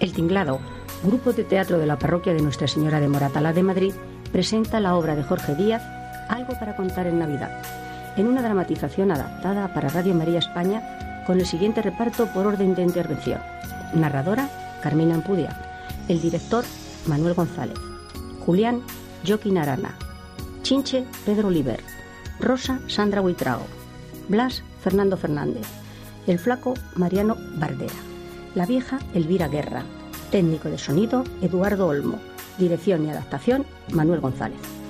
El Tinglado, grupo de teatro de la parroquia de Nuestra Señora de Moratalá de Madrid, presenta la obra de Jorge Díaz, Algo para contar en Navidad, en una dramatización adaptada para Radio María España con el siguiente reparto por orden de intervención. Narradora, Carmina Ampudia. El director, Manuel González. Julián, Joaquín Arana. Chinche, Pedro Oliver. Rosa, Sandra Huitrago. Blas, Fernando Fernández. El flaco, Mariano Bardera. La vieja, Elvira Guerra. Técnico de sonido, Eduardo Olmo. Dirección y adaptación, Manuel González.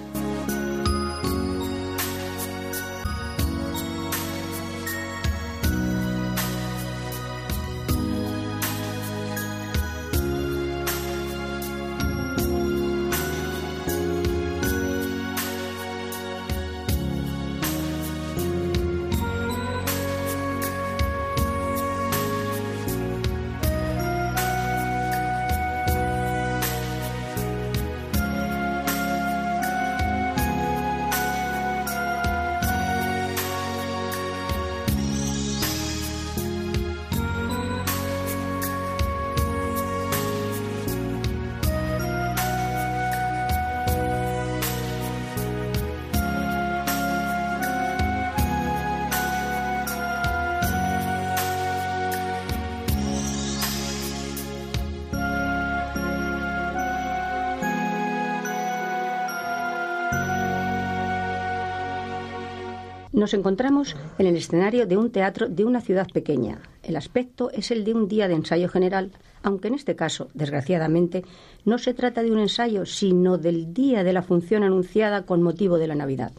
Nos encontramos en el escenario de un teatro de una ciudad pequeña. El aspecto es el de un día de ensayo general, aunque en este caso, desgraciadamente, no se trata de un ensayo, sino del día de la función anunciada con motivo de la Navidad.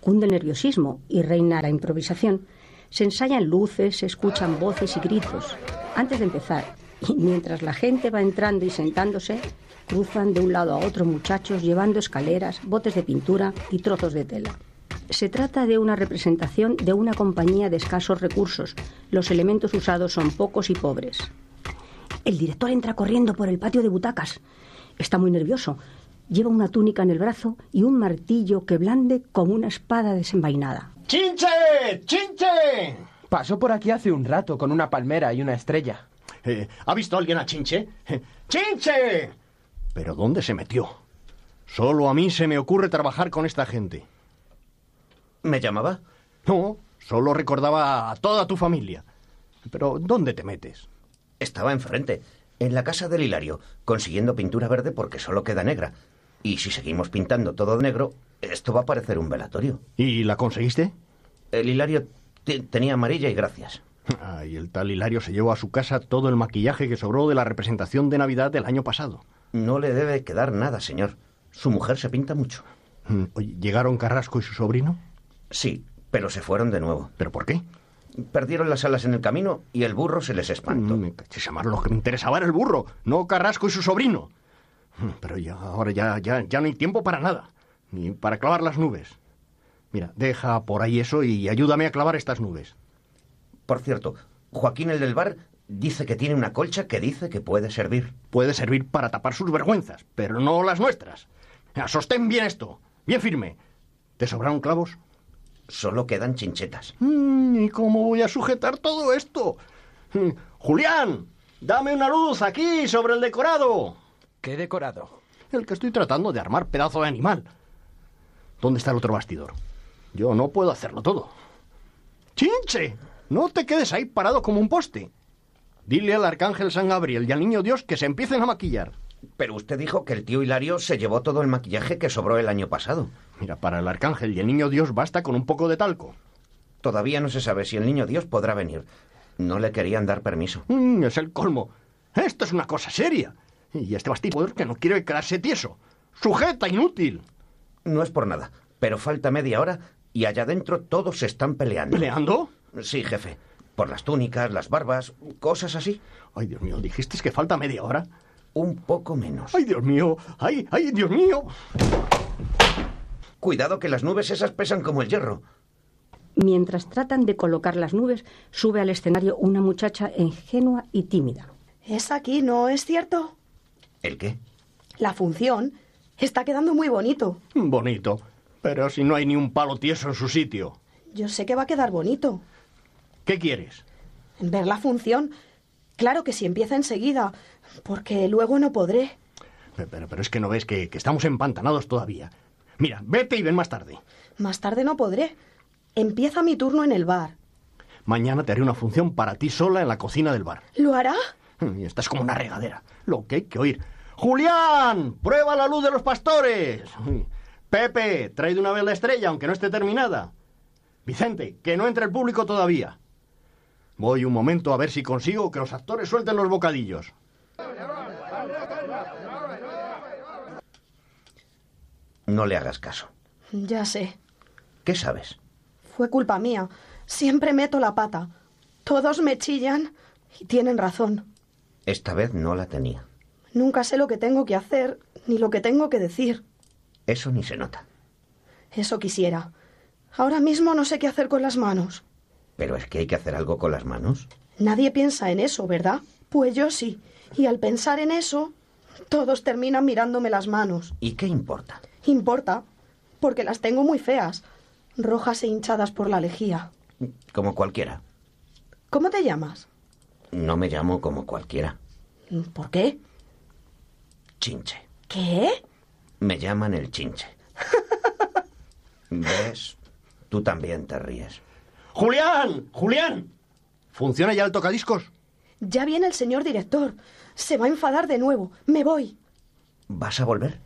Cunde el nerviosismo y reina la improvisación. Se ensayan luces, se escuchan voces y gritos. Antes de empezar, y mientras la gente va entrando y sentándose, cruzan de un lado a otro muchachos llevando escaleras, botes de pintura y trozos de tela. Se trata de una representación de una compañía de escasos recursos. Los elementos usados son pocos y pobres. El director entra corriendo por el patio de butacas. Está muy nervioso. Lleva una túnica en el brazo y un martillo que blande como una espada desenvainada. ¡Chinche! ¡Chinche! Pasó por aquí hace un rato con una palmera y una estrella. Eh, ¿Ha visto alguien a Chinche? ¡Chinche! ¿Pero dónde se metió? Solo a mí se me ocurre trabajar con esta gente. ¿Me llamaba? No, solo recordaba a toda tu familia. Pero ¿dónde te metes? Estaba enfrente, en la casa del Hilario, consiguiendo pintura verde porque solo queda negra. Y si seguimos pintando todo de negro, esto va a parecer un velatorio. ¿Y la conseguiste? El Hilario tenía amarilla y gracias. Ay, el tal Hilario se llevó a su casa todo el maquillaje que sobró de la representación de Navidad del año pasado. No le debe quedar nada, señor. Su mujer se pinta mucho. Mm, ¿Llegaron Carrasco y su sobrino? Sí, pero se fueron de nuevo. ¿Pero por qué? Perdieron las alas en el camino y el burro se les espantó. Mm, me lo que me interesaba era el burro, no Carrasco y su sobrino. Mm, pero ya, ahora ya, ya, ya no hay tiempo para nada, ni para clavar las nubes. Mira, deja por ahí eso y ayúdame a clavar estas nubes. Por cierto, Joaquín el del bar dice que tiene una colcha que dice que puede servir. Puede servir para tapar sus vergüenzas, pero no las nuestras. Sostén bien esto, bien firme. ¿Te sobraron clavos? Solo quedan chinchetas. Mm, ¿Y cómo voy a sujetar todo esto? Mm, Julián, dame una luz aquí sobre el decorado. ¿Qué decorado? El que estoy tratando de armar pedazo de animal. ¿Dónde está el otro bastidor? Yo no puedo hacerlo todo. ¡Chinche! No te quedes ahí parado como un poste. Dile al arcángel San Gabriel y al niño Dios que se empiecen a maquillar. Pero usted dijo que el tío Hilario se llevó todo el maquillaje que sobró el año pasado. Mira, para el arcángel y el niño Dios basta con un poco de talco. Todavía no se sabe si el niño Dios podrá venir. No le querían dar permiso. Mm, es el colmo. Esto es una cosa seria. Y este bastidor que no quiere quedarse tieso. Sujeta, inútil. No es por nada, pero falta media hora y allá adentro todos se están peleando. ¿Peleando? Sí, jefe. Por las túnicas, las barbas, cosas así. Ay, Dios mío, ¿dijiste que falta media hora? Un poco menos. ¡Ay, Dios mío! ¡Ay, ay, Dios mío! Cuidado que las nubes esas pesan como el hierro. Mientras tratan de colocar las nubes, sube al escenario una muchacha ingenua y tímida. Es aquí, ¿no es cierto? ¿El qué? La función. Está quedando muy bonito. Bonito. Pero si no hay ni un palo tieso en su sitio. Yo sé que va a quedar bonito. ¿Qué quieres? Ver la función Claro que si empieza enseguida, porque luego no podré. Pero, pero- pero es que no ves que, que estamos empantanados todavía. Mira, vete y ven más tarde. Más tarde no podré. Empieza mi turno en el bar. Mañana te haré una función para ti sola en la cocina del bar. ¿Lo hará? Y estás como una regadera. Lo que hay que oír. ¡Julián! ¡Prueba la luz de los pastores! Pepe, trae de una vez la estrella, aunque no esté terminada. Vicente, que no entre el público todavía. Voy un momento a ver si consigo que los actores suelten los bocadillos. No le hagas caso. Ya sé. ¿Qué sabes? Fue culpa mía. Siempre meto la pata. Todos me chillan y tienen razón. Esta vez no la tenía. Nunca sé lo que tengo que hacer ni lo que tengo que decir. Eso ni se nota. Eso quisiera. Ahora mismo no sé qué hacer con las manos. Pero es que hay que hacer algo con las manos. Nadie piensa en eso, ¿verdad? Pues yo sí. Y al pensar en eso, todos terminan mirándome las manos. ¿Y qué importa? Importa, porque las tengo muy feas, rojas e hinchadas por la lejía. Como cualquiera. ¿Cómo te llamas? No me llamo como cualquiera. ¿Por qué? Chinche. ¿Qué? Me llaman el chinche. ¿Ves? Tú también te ríes. ¡Julián! ¡Julián! ¿Funciona ya el tocadiscos? Ya viene el señor director. Se va a enfadar de nuevo. Me voy. ¿Vas a volver?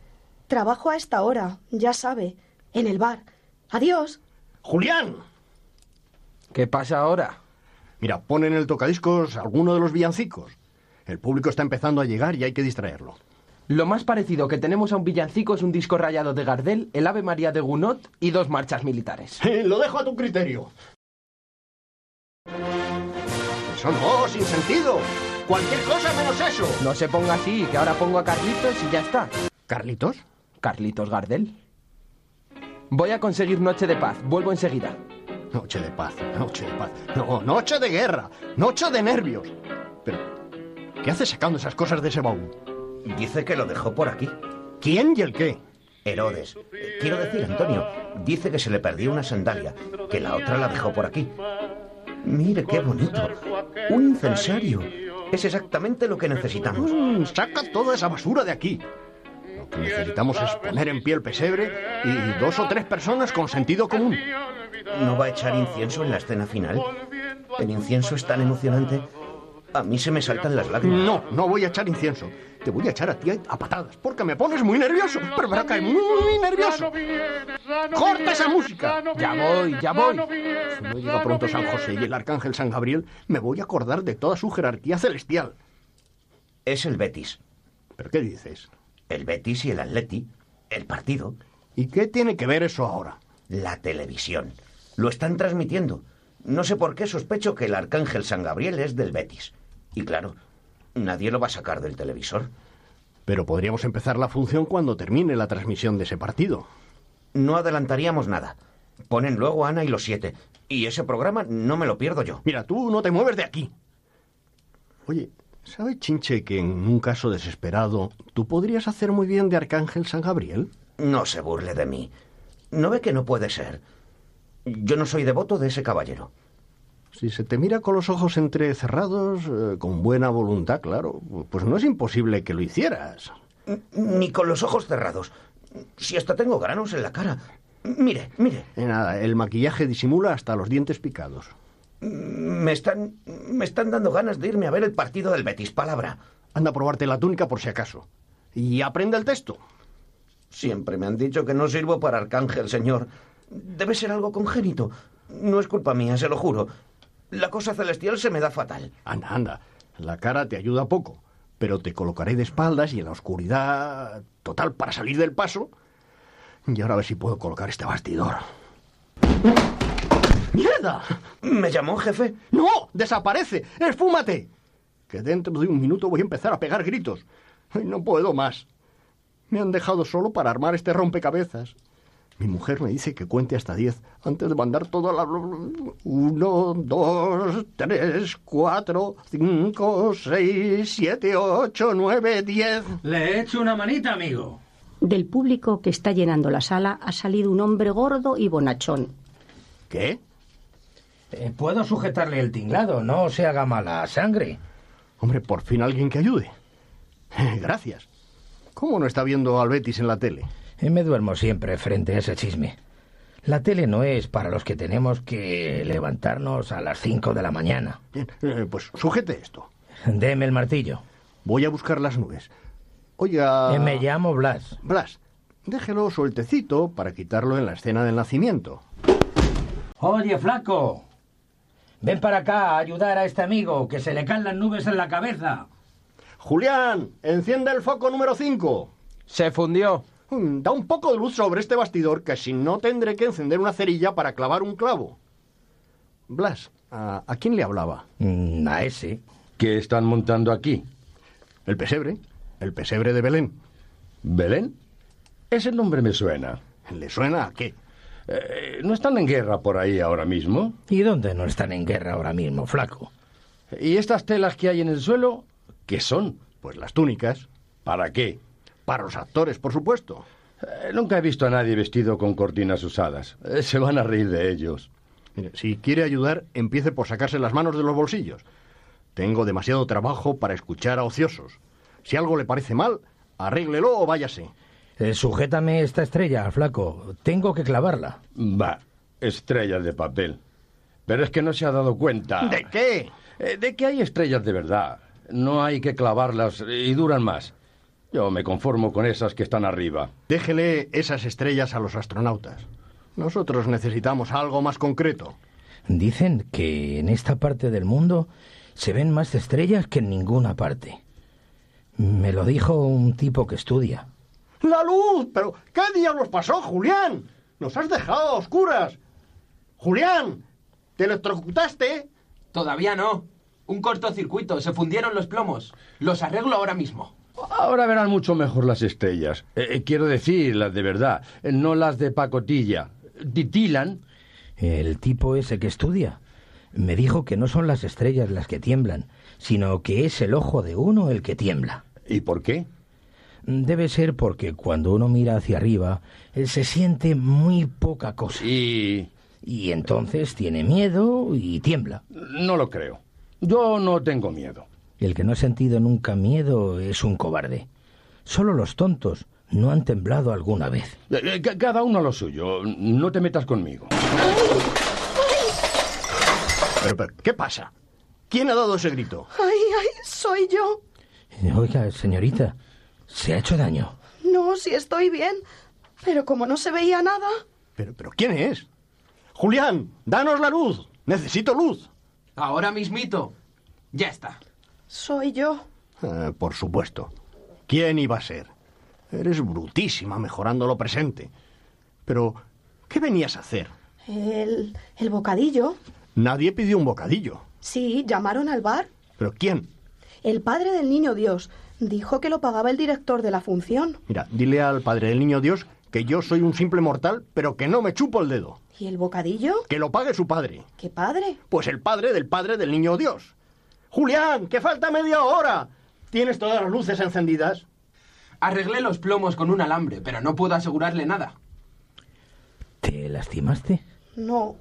Trabajo a esta hora, ya sabe, en el bar. Adiós. ¡Julián! ¿Qué pasa ahora? Mira, pon en el tocadiscos alguno de los villancicos. El público está empezando a llegar y hay que distraerlo. Lo más parecido que tenemos a un villancico es un disco rayado de Gardel, el Ave María de Gounod y dos marchas militares. Lo dejo a tu criterio. Eso no, sin sentido. Cualquier cosa menos eso. No se ponga así, que ahora pongo a Carlitos y ya está. ¿Carlitos? Carlitos Gardel. Voy a conseguir Noche de Paz. Vuelvo enseguida. Noche de paz, noche de paz. No, noche de guerra, noche de nervios. Pero, ¿qué hace sacando esas cosas de ese baúl? Dice que lo dejó por aquí. ¿Quién y el qué? Herodes. Quiero decir, Antonio, dice que se le perdió una sandalia, que la otra la dejó por aquí. Mire qué bonito. Un incensario. Es exactamente lo que necesitamos. Mm, saca toda esa basura de aquí. Lo que necesitamos es poner en pie el pesebre y dos o tres personas con sentido común. ¿No va a echar incienso en la escena final? El incienso es tan emocionante. A mí se me saltan las lágrimas. No, no voy a echar incienso. Te voy a echar a ti a patadas, porque me pones muy nervioso. Pero me va a caer muy nervioso. ¡Corta esa música! Ya voy, ya voy. Si no llega pronto San José y el arcángel San Gabriel, me voy a acordar de toda su jerarquía celestial. Es el Betis. ¿Pero qué dices? El Betis y el Atleti. El partido. ¿Y qué tiene que ver eso ahora? La televisión. Lo están transmitiendo. No sé por qué sospecho que el arcángel San Gabriel es del Betis. Y claro, nadie lo va a sacar del televisor. Pero podríamos empezar la función cuando termine la transmisión de ese partido. No adelantaríamos nada. Ponen luego Ana y los siete. Y ese programa no me lo pierdo yo. Mira, tú no te mueves de aquí. Oye, ¿sabe Chinche que en un caso desesperado tú podrías hacer muy bien de Arcángel San Gabriel? No se burle de mí. ¿No ve que no puede ser? Yo no soy devoto de ese caballero. Si se te mira con los ojos entrecerrados, eh, con buena voluntad, claro, pues no es imposible que lo hicieras. Ni con los ojos cerrados. Si hasta tengo granos en la cara. Mire, mire. Eh, nada, el maquillaje disimula hasta los dientes picados. Me están, me están dando ganas de irme a ver el partido del Betis. Palabra. Anda a probarte la túnica por si acaso. Y aprende el texto. Siempre me han dicho que no sirvo para arcángel, señor. Debe ser algo congénito. No es culpa mía, se lo juro. La cosa celestial se me da fatal. Anda, anda. La cara te ayuda poco, pero te colocaré de espaldas y en la oscuridad total para salir del paso. Y ahora a ver si puedo colocar este bastidor. ¡Mierda! ¿Me llamó, jefe? ¡No! ¡Desaparece! ¡Esfúmate! Que dentro de un minuto voy a empezar a pegar gritos. No puedo más. Me han dejado solo para armar este rompecabezas. Mi mujer me dice que cuente hasta diez antes de mandar todo a la... Uno, dos, tres, cuatro, cinco, seis, siete, ocho, nueve, diez... Le he hecho una manita, amigo. Del público que está llenando la sala ha salido un hombre gordo y bonachón. ¿Qué? Eh, Puedo sujetarle el tinglado, no se haga mala sangre. Hombre, por fin alguien que ayude. Gracias. ¿Cómo no está viendo al Betis en la tele? Y me duermo siempre frente a ese chisme. La tele no es para los que tenemos que levantarnos a las 5 de la mañana. Bien, eh, pues sujete esto. Deme el martillo. Voy a buscar las nubes. Oiga... Eh, Me llamo Blas. Blas, déjelo sueltecito para quitarlo en la escena del nacimiento. Oye, flaco. Ven para acá a ayudar a este amigo, que se le caen las nubes en la cabeza. Julián, enciende el foco número 5. Se fundió. Mm, Da un poco de luz sobre este bastidor, que si no tendré que encender una cerilla para clavar un clavo. Blas, ¿a, a quién le hablaba? Mm, A ese. ¿Qué están montando aquí? El pesebre. El pesebre de Belén. ¿Belén? Ese nombre me suena. ¿Le suena a qué? Eh, ¿No están en guerra por ahí ahora mismo? ¿Y dónde no están en guerra ahora mismo, flaco? ¿Y estas telas que hay en el suelo? ¿Qué son? Pues las túnicas. ¿Para qué? Para los actores, por supuesto. Eh, nunca he visto a nadie vestido con cortinas usadas. Eh, se van a reír de ellos. Mire, si quiere ayudar, empiece por sacarse las manos de los bolsillos. Tengo demasiado trabajo para escuchar a ociosos. Si algo le parece mal, arréglelo o váyase. Eh, sujétame esta estrella, flaco. Tengo que clavarla. Va, estrellas de papel. Pero es que no se ha dado cuenta. ¿De qué? Eh, de que hay estrellas de verdad. No hay que clavarlas y duran más. Yo me conformo con esas que están arriba. Déjele esas estrellas a los astronautas. Nosotros necesitamos algo más concreto. Dicen que en esta parte del mundo se ven más estrellas que en ninguna parte. Me lo dijo un tipo que estudia. ¡La luz! ¿Pero qué diablos pasó, Julián? Nos has dejado a oscuras. Julián, ¿te electrocutaste? Todavía no. Un cortocircuito. Se fundieron los plomos. Los arreglo ahora mismo. Ahora verán mucho mejor las estrellas. Eh, eh, quiero decir, las de verdad, eh, no las de pacotilla. Titilan. El tipo ese que estudia me dijo que no son las estrellas las que tiemblan, sino que es el ojo de uno el que tiembla. ¿Y por qué? Debe ser porque cuando uno mira hacia arriba se siente muy poca cosa. Y... Y entonces tiene miedo y tiembla. no lo creo. Yo no tengo miedo. El que no ha sentido nunca miedo es un cobarde. Solo los tontos no han temblado alguna vez. Eh, eh, ca- Cada uno a lo suyo. No te metas conmigo. Pero, pero, ¿qué pasa? ¿Quién ha dado ese grito? Ay, ay, soy yo. Oiga, señorita, ¿se ha hecho daño? No, si estoy bien. Pero como no se veía nada. ¿Pero, pero quién es? Julián, danos la luz. Necesito luz. Ahora mismito. Ya está. Soy yo. Eh, por supuesto. ¿Quién iba a ser? Eres brutísima mejorando lo presente. Pero, ¿qué venías a hacer? El, el bocadillo. Nadie pidió un bocadillo. Sí, llamaron al bar. ¿Pero quién? El padre del niño Dios dijo que lo pagaba el director de la función. Mira, dile al padre del niño Dios que yo soy un simple mortal, pero que no me chupo el dedo. ¿Y el bocadillo? Que lo pague su padre. ¿Qué padre? Pues el padre del padre del niño Dios. Julián, que falta media hora. ¿Tienes todas las luces encendidas? Arreglé los plomos con un alambre, pero no puedo asegurarle nada. ¿Te lastimaste? No,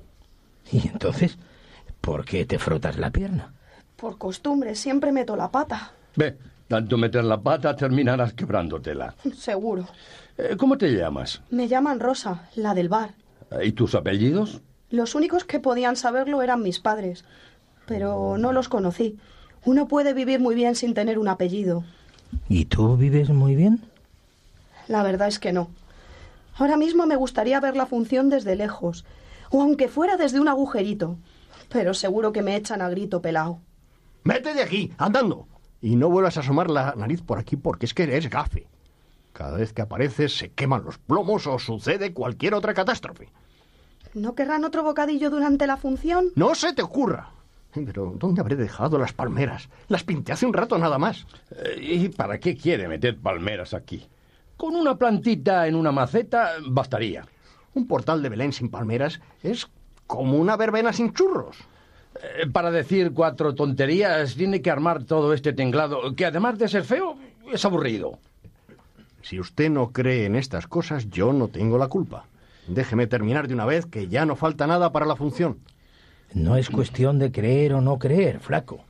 ¿Y entonces? ¿Por qué te frotas la pierna? por costumbre siempre meto la pata. Ve, tanto meter la pata terminarás quebrándotela. Seguro. Eh, ¿Cómo te llamas? Me llaman Rosa, la del bar. ¿Y tus apellidos? Los únicos que podían saberlo eran mis padres. Pero no los conocí. Uno puede vivir muy bien sin tener un apellido. ¿Y tú vives muy bien? La verdad es que no. Ahora mismo me gustaría ver la función desde lejos, o aunque fuera desde un agujerito. Pero seguro que me echan a grito pelao. Vete de aquí, andando. Y no vuelvas a asomar la nariz por aquí porque es que eres gafe. Cada vez que apareces se queman los plomos o sucede cualquier otra catástrofe. ¿No querrán otro bocadillo durante la función? No se te ocurra. Pero ¿dónde habré dejado las palmeras? Las pinté hace un rato nada más. Eh, ¿Y para qué quiere meter palmeras aquí? Con una plantita en una maceta bastaría. Un portal de Belén sin palmeras es como una verbena sin churros. Eh, Para decir cuatro tonterías tiene que armar todo este tinglado, que además de ser feo, es aburrido. Si usted no cree en estas cosas, yo no tengo la culpa. Déjeme terminar de una vez, que ya no falta nada para la función. No es cuestión de creer o no creer, flaco.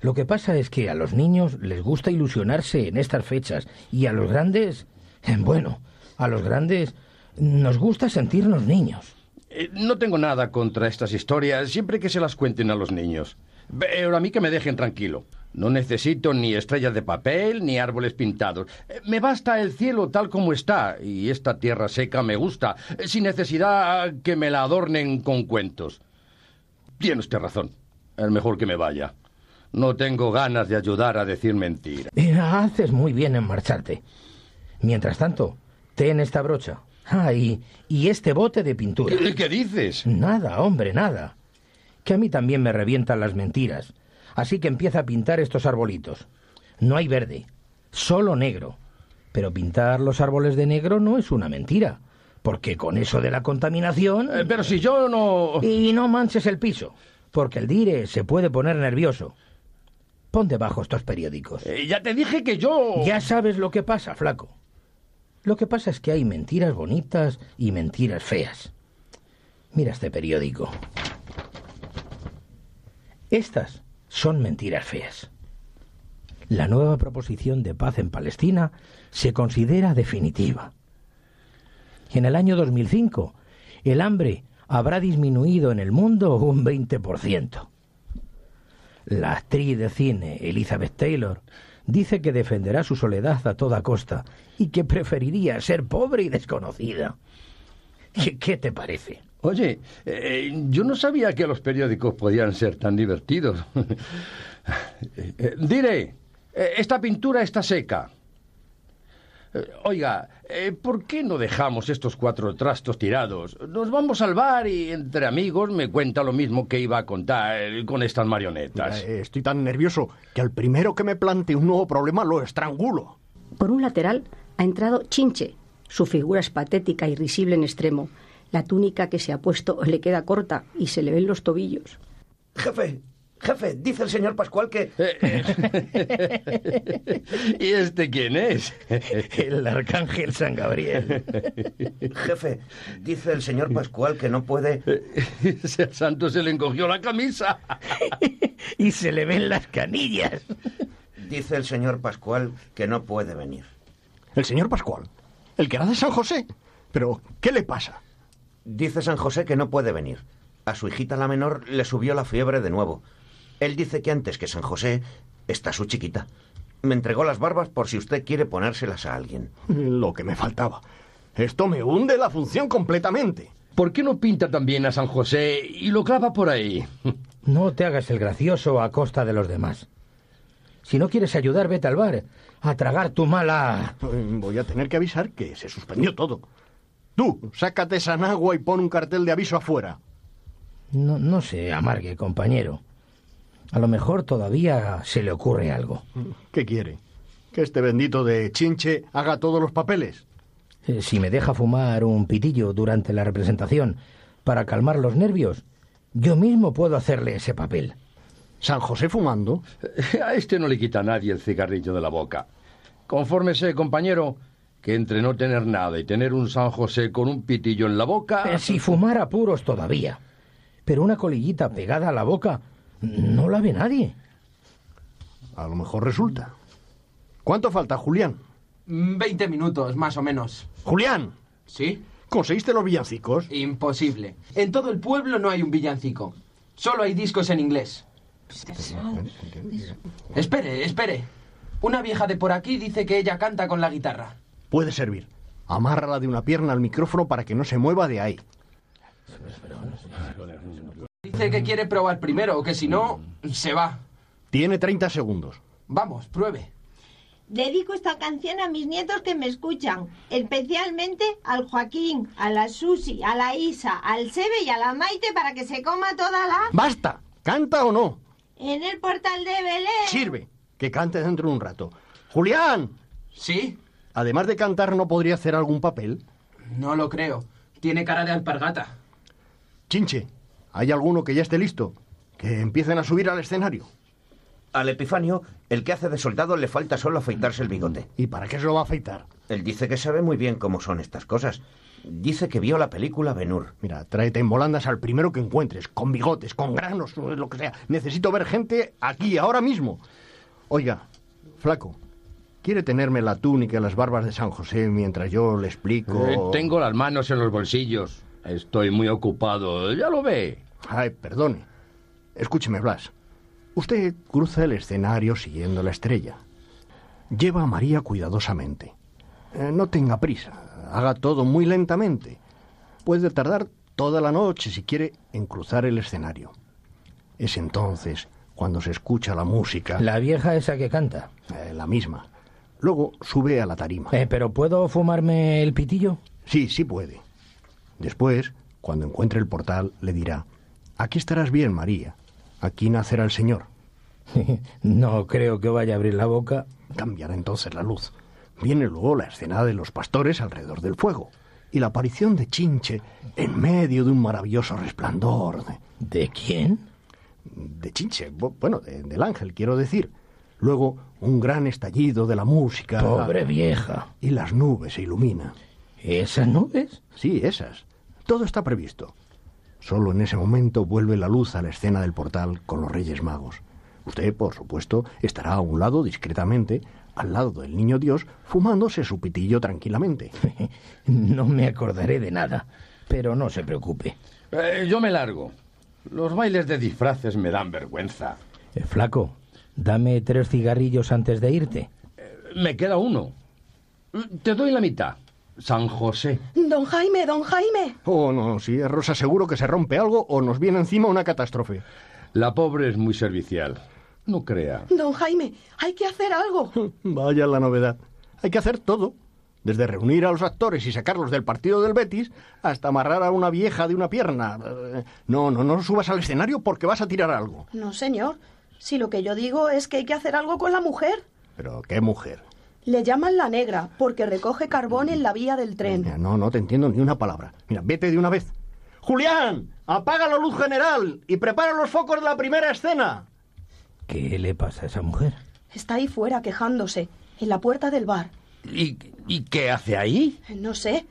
Lo que pasa es que a los niños les gusta ilusionarse en estas fechas y a los grandes, eh, bueno, a los grandes nos gusta sentirnos niños. Eh, no tengo nada contra estas historias, siempre que se las cuenten a los niños. Pero a mí que me dejen tranquilo. No necesito ni estrellas de papel ni árboles pintados. Eh, Me basta el cielo tal como está y esta tierra seca me gusta, eh, sin necesidad que me la adornen con cuentos. Tiene usted razón. Es mejor que me vaya. No tengo ganas de ayudar a decir mentiras. Haces muy bien en marcharte. Mientras tanto, ten esta brocha. Ah, y, y este bote de pintura. ¿Qué, qué dices? Nada, hombre, nada. Que a mí también me revientan las mentiras. Así que empieza a pintar estos arbolitos. No hay verde, solo negro. Pero pintar los árboles de negro no es una mentira. Porque con eso de la contaminación... Eh, pero si yo no... Y no manches el piso, porque el dire se puede poner nervioso. Pon debajo estos periódicos. Eh, ya te dije que yo... Ya sabes lo que pasa, flaco. Lo que pasa es que hay mentiras bonitas y mentiras feas. Mira este periódico. Estas son mentiras feas. La nueva proposición de paz en Palestina se considera definitiva. En el año 2005, el hambre habrá disminuido en el mundo un 20%. La actriz de cine Elizabeth Taylor dice que defenderá su soledad a toda costa y que preferiría ser pobre y desconocida. ¿Qué, te parece? Oye, eh, yo no sabía que los periódicos podían ser tan divertidos. Eh, diré, eh, esta pintura está seca. Eh, Oiga, eh, ¿por qué no dejamos estos cuatro trastos tirados? Nos vamos al bar y entre amigos me cuenta lo mismo que iba a contar eh, con estas marionetas. Estoy tan nervioso que al primero que me plante un nuevo problema lo estrangulo. Por un lateral ha entrado Chinche. Su figura es patética y risible en extremo. La túnica que se ha puesto le queda corta y se le ven los tobillos. Jefe, jefe, dice el señor Pascual que... ¿Y este quién es? El arcángel San Gabriel. Jefe, dice el señor Pascual que no puede... Ese santo se le encogió la camisa. y se le ven las canillas. Dice el señor Pascual que no puede venir. El señor Pascual, el que era de San José. Pero, ¿qué le pasa? Dice San José que no puede venir. A su hijita la menor le subió la fiebre de nuevo. Él dice que antes que San José está su chiquita. Me entregó las barbas por si usted quiere ponérselas a alguien. Lo que me faltaba. Esto me hunde la función completamente. ¿Por qué no pinta también a San José y lo clava por ahí? No te hagas el gracioso a costa de los demás. Si no quieres ayudar, vete al bar a tragar tu mala... Voy a tener que avisar que se suspendió todo. Tú, sácate esa agua y pon un cartel de aviso afuera. No, no se amargue, compañero. A lo mejor todavía se le ocurre algo. ¿Qué quiere? ¿Que este bendito de Chinche haga todos los papeles? Eh, Si me deja fumar un pitillo durante la representación para calmar los nervios, yo mismo puedo hacerle ese papel. ¿San José fumando? A este no le quita a nadie el cigarrillo de la boca. Confórmese, compañero, que entre no tener nada y tener un San José con un pitillo en la boca... Eh, Si fumara puros todavía. Pero una colillita pegada a la boca no la ve nadie. A lo mejor resulta. ¿Cuánto falta, Julián? Mm, Veinte minutos, más o menos. Julián, ¿Sí? ¿conseguiste los villancicos? Imposible. En todo el pueblo no hay un villancico. Solo hay discos en inglés. Espere, espere. Una vieja de por aquí dice que ella canta con la guitarra. Puede servir. Amárrala de una pierna al micrófono para que no se mueva de ahí. Dice que quiere probar primero, que si no, se va. Tiene 30 segundos. Vamos, pruebe. Dedico esta canción a mis nietos que me escuchan, especialmente al Joaquín, a la Susi, a la Isa, al Sebe y a la Maite para que se coma toda la... ¡Basta! ¿Canta o no? En el portal de Belén. Sirve. Que cante dentro de un rato. Julián, ¿Sí? además de cantar, ¿no podría hacer algún papel? No lo creo. Tiene cara de alpargata. Chinche, ¿hay alguno que ya esté listo? Que empiecen a subir al escenario. Al Epifanio, el que hace de soldado le falta solo afeitarse el bigote. ¿Y para qué se lo va a afeitar? Él dice que sabe muy bien cómo son estas cosas. Dice que vio la película Benur. Mira, tráete en volandas al primero que encuentres, con bigotes, con granos, lo que sea. Necesito ver gente aquí, ahora mismo. Oiga, flaco, ¿quiere tenerme la túnica y las barbas de San José mientras yo le explico? Eh, tengo las manos en los bolsillos. Estoy muy ocupado, ya lo ve. Ay, perdone. Escúcheme, Blas. Usted cruza el escenario siguiendo la estrella. Lleva a María cuidadosamente. Eh, no tenga prisa. Haga todo muy lentamente. Puede tardar toda la noche, si quiere, en cruzar el escenario. Es entonces cuando se escucha la música. La vieja esa que canta. Eh, la misma. Luego sube a la tarima. Eh, ¿Pero puedo fumarme el pitillo? Sí, sí puede. Después, cuando encuentre el portal, le dirá, aquí estarás bien, María. Aquí nacerá el Señor. no creo que vaya a abrir la boca. Cambiará entonces la luz. Viene luego la escena de los pastores alrededor del fuego y la aparición de Chinche en medio de un maravilloso resplandor. ¿De, ¿De quién? De Chinche, bueno, de, del ángel, quiero decir. Luego un gran estallido de la música. Pobre vieja. Y las nubes se iluminan. ¿Esas nubes? Sí, esas. Todo está previsto. Solo en ese momento vuelve la luz a la escena del portal con los Reyes Magos. Usted, por supuesto, estará a un lado discretamente, al lado del niño Dios, fumándose su pitillo tranquilamente. no me acordaré de nada, pero no se preocupe. Eh, yo me largo. Los bailes de disfraces me dan vergüenza. Eh, flaco, dame tres cigarrillos antes de irte. Eh, me queda uno. Te doy la mitad. San José. Don Jaime, don Jaime. Oh, no, si es Rosa seguro que se rompe algo o nos viene encima una catástrofe. La pobre es muy servicial. No crea. Don Jaime, hay que hacer algo. Vaya la novedad. Hay que hacer todo. Desde reunir a los actores y sacarlos del partido del Betis hasta amarrar a una vieja de una pierna. No, no, no subas al escenario porque vas a tirar algo. No, señor. Si lo que yo digo es que hay que hacer algo con la mujer. ¿Pero qué mujer? Le llaman la negra porque recoge carbón en la vía del tren. Mira, no, no te entiendo ni una palabra. Mira, vete de una vez. Julián, apaga la luz general y prepara los focos de la primera escena. ¿Qué le pasa a esa mujer? Está ahí fuera quejándose, en la puerta del bar. ¿Y, ¿Y, qué hace ahí? No sé.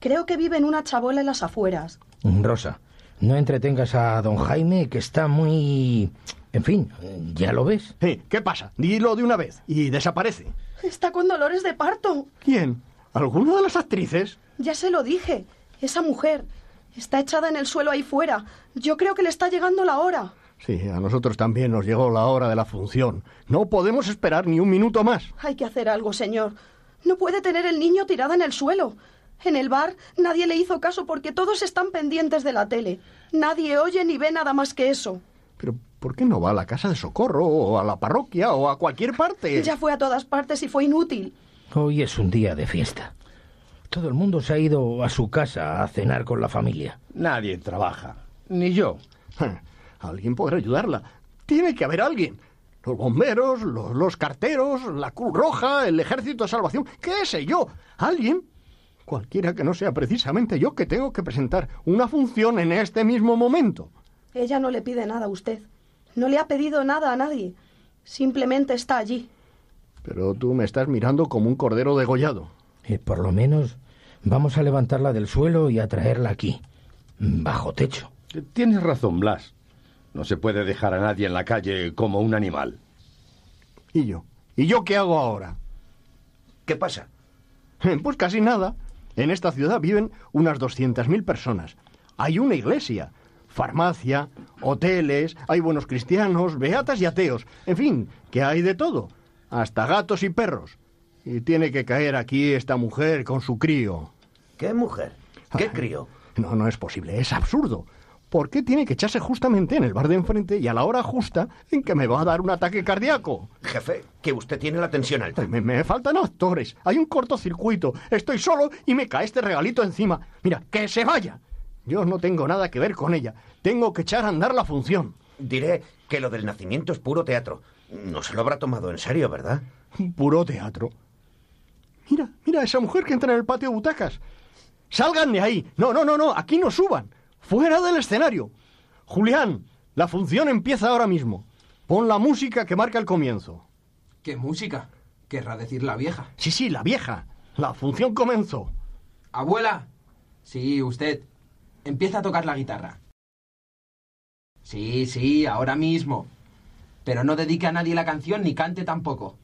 Creo que vive en una chabola en las afueras. Rosa, no entretengas a don Jaime, que está muy... En fin, ya lo ves. Sí, ¿Qué pasa? Dilo de una vez y desaparece. Está con dolores de parto. ¿Quién? ¿Alguna de las actrices? Ya se lo dije. Esa mujer. Está echada en el suelo ahí fuera. Yo creo que le está llegando la hora. Sí, a nosotros también nos llegó la hora de la función. No podemos esperar ni un minuto más. Hay que hacer algo, señor. No puede tener el niño tirado en el suelo. En el bar nadie le hizo caso porque todos están pendientes de la tele. Nadie oye ni ve nada más que eso. Pero ¿por qué no va a la casa de socorro o a la parroquia o a cualquier parte? Ya fue a todas partes y fue inútil. Hoy es un día de fiesta. Todo el mundo se ha ido a su casa a cenar con la familia. Nadie trabaja. Ni yo. Alguien podrá ayudarla. Tiene que haber alguien. Los bomberos, los, los, carteros, la Cruz Roja, el Ejército de Salvación, qué sé yo. Alguien. Cualquiera que no sea precisamente yo que tengo que presentar una función en este mismo momento. Ella no le pide nada a usted. No le ha pedido nada a nadie. Simplemente está allí. Pero tú me estás mirando como un cordero degollado. Eh, por lo menos vamos a levantarla del suelo y a traerla aquí, bajo techo. Tienes razón, Blas. No se puede dejar a nadie en la calle como un animal. ¿Y yo? ¿Y yo qué hago ahora? ¿Qué pasa? Pues casi nada. En esta ciudad viven unas 200.000 personas. Hay una iglesia, farmacia, hoteles, hay buenos cristianos, beatas y ateos. En fin, que hay de todo. Hasta gatos y perros. Y tiene que caer aquí esta mujer con su crío. ¿Qué mujer? ¿Qué crío? No, no es posible, es absurdo. ¿Por qué tiene que echarse justamente en el bar de enfrente y a la hora justa en que me va a dar un ataque cardíaco? Jefe, que usted tiene la tensión alta. Me, me faltan actores. Hay un cortocircuito. Estoy solo y me cae este regalito encima. Mira, que se vaya. Yo no tengo nada que ver con ella. Tengo que echar a andar la función. Diré que lo del nacimiento es puro teatro. No se lo habrá tomado en serio, ¿verdad? Puro teatro. Mira, mira esa mujer que entra en el patio de butacas. Salgan de ahí. No, no, no, no. Aquí no suban. Fuera del escenario. Julián, la función empieza ahora mismo. Pon la música que marca el comienzo. ¿Qué música? Querrá decir la vieja. Sí, sí, la vieja. La función comenzó. Abuela. Sí, usted. Empieza a tocar la guitarra. Sí, sí, ahora mismo. Pero no dedique a nadie la canción ni cante tampoco.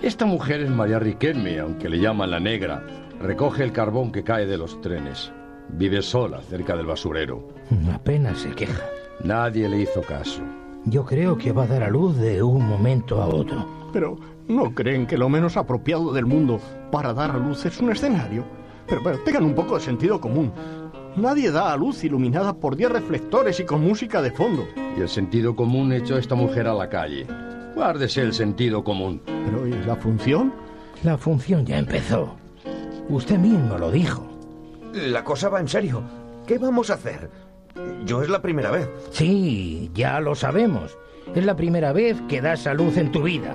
Esta mujer es María Riquelme, aunque le llaman la negra. Recoge el carbón que cae de los trenes. Vive sola cerca del basurero. Apenas se queja. Nadie le hizo caso. Yo creo que va a dar a luz de un momento a otro. Pero ¿no creen que lo menos apropiado del mundo para dar a luz es un escenario? Pero, pero tengan un poco de sentido común. Nadie da a luz iluminada por diez reflectores y con música de fondo. Y el sentido común echó a esta mujer a la calle. Guárdese el sentido común. Pero ¿y la función? La función ya empezó. Usted mismo lo dijo. La cosa va en serio. ¿Qué vamos a hacer? Yo es la primera vez. Sí, ya lo sabemos. Es la primera vez que das a luz en tu vida.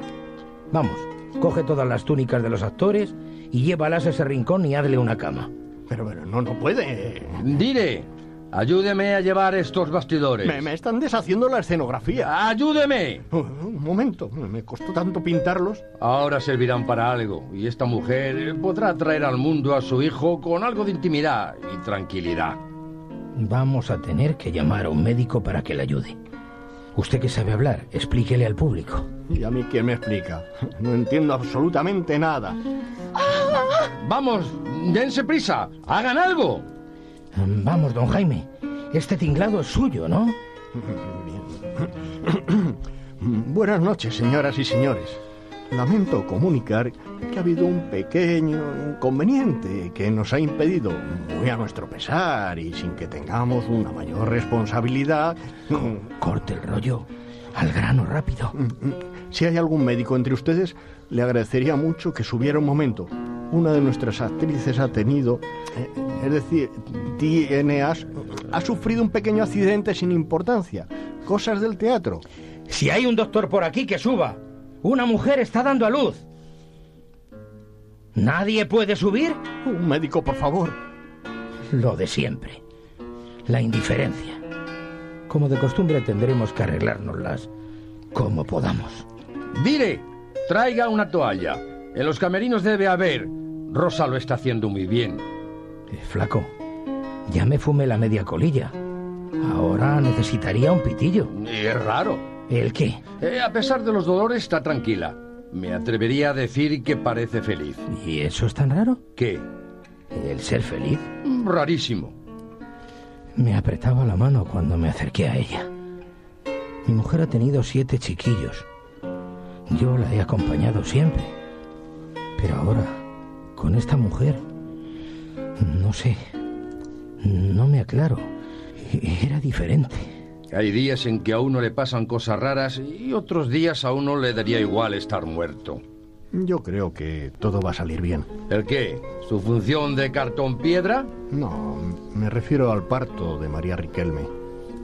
Vamos, coge todas las túnicas de los actores y llévalas a ese rincón y hazle una cama. Pero, pero no, no puede. Dire, ayúdeme a llevar estos bastidores. Me, me están deshaciendo la escenografía. ¡Ayúdeme! Uh, Un momento, me costó tanto pintarlos. Ahora servirán para algo y esta mujer podrá traer al mundo a su hijo con algo de intimidad y tranquilidad. Vamos a tener que llamar a un médico para que le ayude. Usted que sabe hablar, explíquele al público. ¿Y a mí quién me explica? No entiendo absolutamente nada. Vamos, dense prisa, hagan algo. Vamos, don Jaime. Este tinglado es suyo, ¿no? Buenas noches, señoras y señores. Lamento comunicar que ha habido un pequeño inconveniente que nos ha impedido, muy a nuestro pesar y sin que tengamos una mayor responsabilidad, Corte el rollo. Al grano rápido. Si hay algún médico entre ustedes, le agradecería mucho que subiera un momento. Una de nuestras actrices ha tenido, eh, es decir, DNA, ha sufrido un pequeño accidente sin importancia. Cosas del teatro. Si hay un doctor por aquí, que suba. Una mujer está dando a luz. ¿Nadie puede subir? Un médico, por favor. Lo de siempre. La indiferencia. Como de costumbre tendremos que arreglárnoslas como podamos. Dire, traiga una toalla. En los camerinos debe haber. Rosa lo está haciendo muy bien. Eh, flaco, ya me fumé la media colilla. Ahora necesitaría un pitillo. Y es raro. ¿El qué? Eh, a pesar de los dolores, está tranquila. Me atrevería a decir que parece feliz. ¿Y eso es tan raro? ¿Qué? ¿El ser feliz? Rarísimo. Me apretaba la mano cuando me acerqué a ella. Mi mujer ha tenido siete chiquillos. Yo la he acompañado siempre. Pero ahora, con esta mujer, no sé, no me aclaro. Era diferente. Hay días en que a uno le pasan cosas raras y otros días a uno le daría igual estar muerto. Yo creo que todo va a salir bien. ¿El qué? ¿Su función de cartón piedra? No, me refiero al parto de María Riquelme.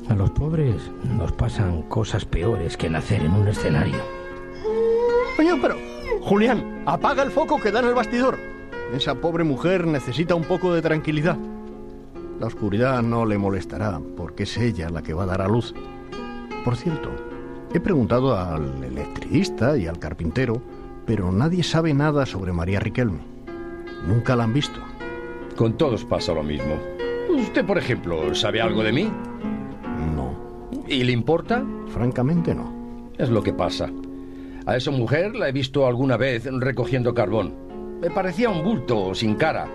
A los pobres nos pasan cosas peores que nacer en un escenario. Oye, pero, Julián, apaga el foco que da en el bastidor. Esa pobre mujer necesita un poco de tranquilidad. La oscuridad no le molestará, porque es ella la que va a dar a luz. Por cierto, he preguntado al electricista y al carpintero, pero nadie sabe nada sobre María Riquelme. Nunca la han visto. Con todos pasa lo mismo. Usted, por ejemplo, ¿sabe algo de mí? No, ¿Y le importa? francamente no. Es lo que pasa. A esa mujer la he visto alguna vez recogiendo carbón. Me parecía un bulto sin cara.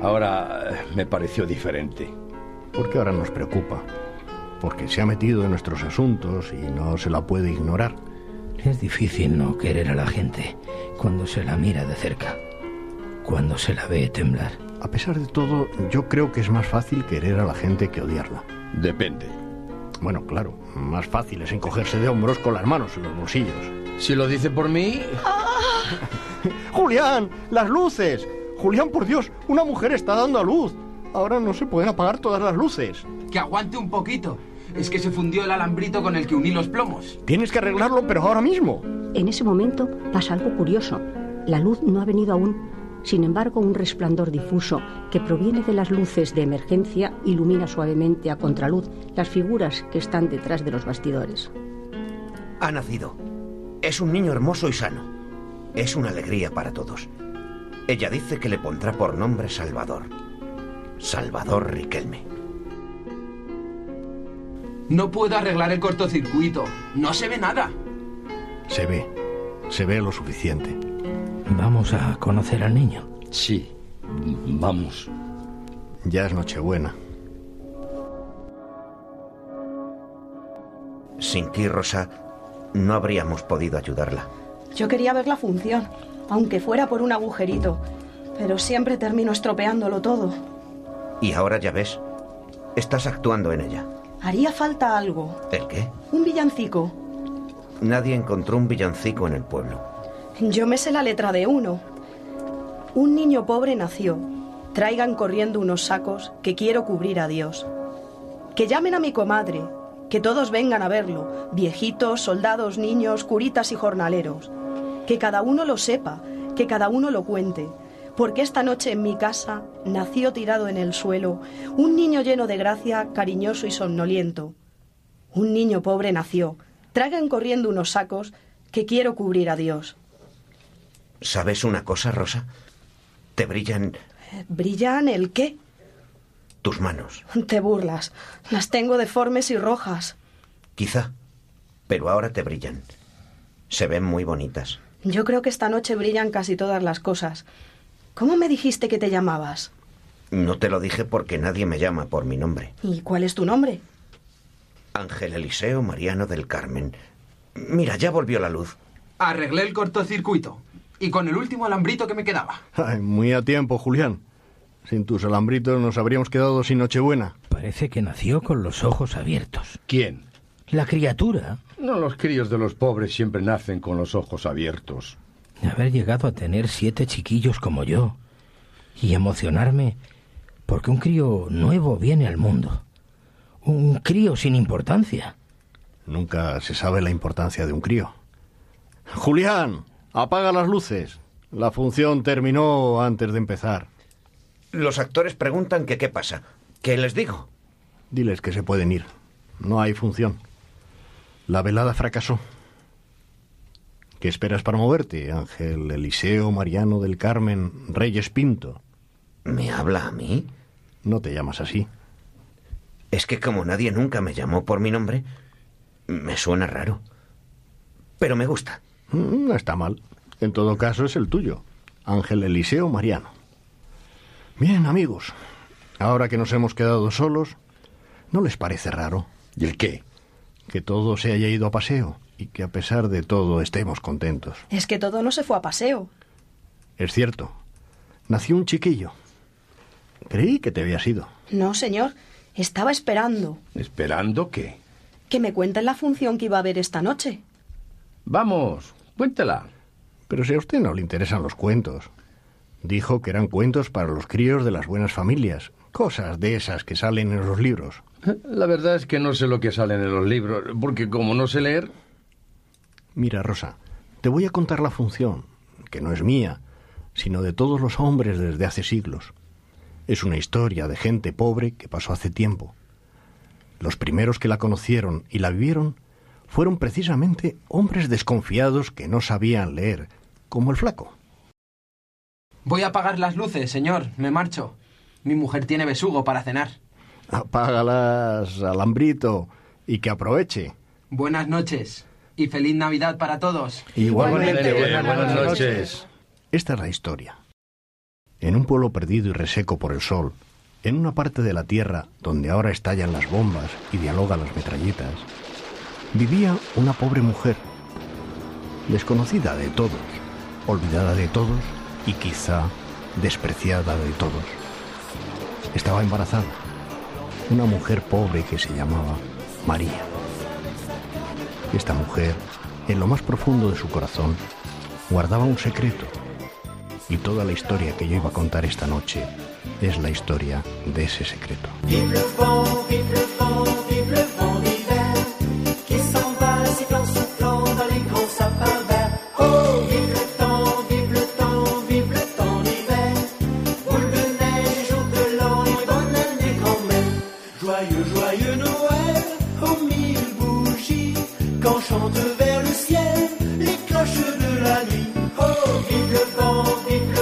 Ahora eh, me pareció diferente. Porque ahora nos preocupa. Porque se ha metido en nuestros asuntos y no se la puede ignorar. Es difícil no querer a la gente cuando se la mira de cerca, cuando se la ve temblar. A pesar de todo, yo creo que es más fácil querer a la gente que odiarla. Depende. Bueno, claro, más fácil es encogerse de hombros con las manos en los bolsillos. Si lo dice por mí, ¡Julián! ¡Las luces! Julián, por Dios, una mujer está dando a luz. Ahora no se pueden apagar todas las luces. Que aguante un poquito. Es que se fundió el alambrito con el que uní los plomos. Tienes que arreglarlo, pero ahora mismo. En ese momento pasa algo curioso. La luz no ha venido aún, Sin embargo, un resplandor difuso que proviene de las luces de emergencia ilumina suavemente a contraluz las figuras que están detrás de los bastidores. Ha nacido. Es un niño hermoso y sano. Es una alegría para todos. Ella dice que le pondrá por nombre Salvador. Salvador Riquelme. No puedo arreglar el cortocircuito. No se ve nada. Se ve. Se ve lo suficiente. Vamos a conocer al niño. Sí, vamos. Ya es Nochebuena. Sin ti, Rosa, no habríamos podido ayudarla. Yo quería ver la función, aunque fuera por un agujerito, pero siempre termino estropeándolo todo. Y ahora ya ves, estás actuando en ella. Haría falta algo. ¿El qué? Un villancico. Nadie encontró un villancico en el pueblo. Yo me sé la letra de uno. Un niño pobre nació. Traigan corriendo unos sacos que quiero cubrir a Dios. Que llamen a mi comadre. Que todos vengan a verlo. Viejitos, soldados, niños, curitas y jornaleros. Que cada uno lo sepa. Que cada uno lo cuente. Porque esta noche en mi casa nació tirado en el suelo un niño lleno de gracia, cariñoso y somnoliento. Un niño pobre nació. Traigan corriendo unos sacos que quiero cubrir a Dios. ¿Sabes una cosa, Rosa? Te brillan ¿Brillan el qué? tus manos. Te burlas. Las tengo deformes y rojas. Quizá. Pero ahora te brillan. Se ven muy bonitas. Yo creo que esta noche brillan casi todas las cosas. ¿Cómo me dijiste que te llamabas? No te lo dije porque nadie me llama por mi nombre. ¿Y cuál es tu nombre? Ángel Eliseo Mariano del Carmen. Mira, ya volvió la luz. Arreglé el cortocircuito. Y con el último alambrito que me quedaba. Ay, muy a tiempo, Julián. Sin tus alambritos nos habríamos quedado sin Nochebuena. Parece que nació con los ojos abiertos. ¿Quién? La criatura, No, los críos de los pobres siempre nacen con los ojos abiertos. de haber llegado a tener siete chiquillos como yo, y emocionarme porque un crío nuevo viene al mundo. Un crío sin importancia. Nunca se sabe la importancia de un crío. Julián, apaga las luces. La función terminó antes de empezar. Los actores preguntan que qué pasa. ¿Qué les digo? Diles que se pueden ir. No hay función. La velada fracasó. ¿Qué esperas para moverte, Ángel Eliseo Mariano del Carmen Reyes Pinto? ¿Me habla a mí? No te llamas así. Es que como nadie nunca me llamó por mi nombre, me suena raro. Pero me gusta. Mm, No está mal. En todo caso es el tuyo. Ángel Eliseo Mariano. Bien, amigos. Ahora que nos hemos quedado solos, ¿no les parece raro ¿Y el qué? Que todo se haya ido a paseo y que a pesar de todo estemos contentos? Es que todo no se fue a paseo. Es cierto. Nació un chiquillo. Creí que te habías ido. No, señor. Estaba esperando ¿Esperando qué? que me cuenten la función que iba a haber esta noche. Vamos, cuéntela. Pero si a usted no le interesan los cuentos. Dijo que eran cuentos para los críos de las buenas familias. Cosas de esas que salen en los libros. La verdad es que no sé lo que sale en los libros, porque como no sé leer... Mira, Rosa, te voy a contar la función, que no es mía, sino de todos los hombres desde hace siglos. Es una historia de gente pobre que pasó hace tiempo. Los primeros que la conocieron y la vivieron fueron precisamente hombres desconfiados que no sabían leer, como el flaco. Voy a apagar las luces, señor. Me marcho. Mi mujer tiene besugo para cenar. Apágalas, alambrito, y que aproveche. Buenas noches. Y feliz Navidad para todos. Igualmente, buenas, buenas noches. Esta es la historia. En un pueblo perdido y reseco por el sol, en una parte de la tierra donde ahora estallan las bombas y dialogan las metralletas, vivía una pobre mujer, desconocida de todos, olvidada de todos y quizá despreciada de todos. Estaba embarazada, una mujer pobre que se llamaba María. Esta mujer, en lo más profundo de su corazón, guardaba un secreto. Y toda la historia que yo iba a contar esta noche es la historia de ese secreto. vers le ciel les cloches de la nuit. Oh, vive le vent, vive le vent.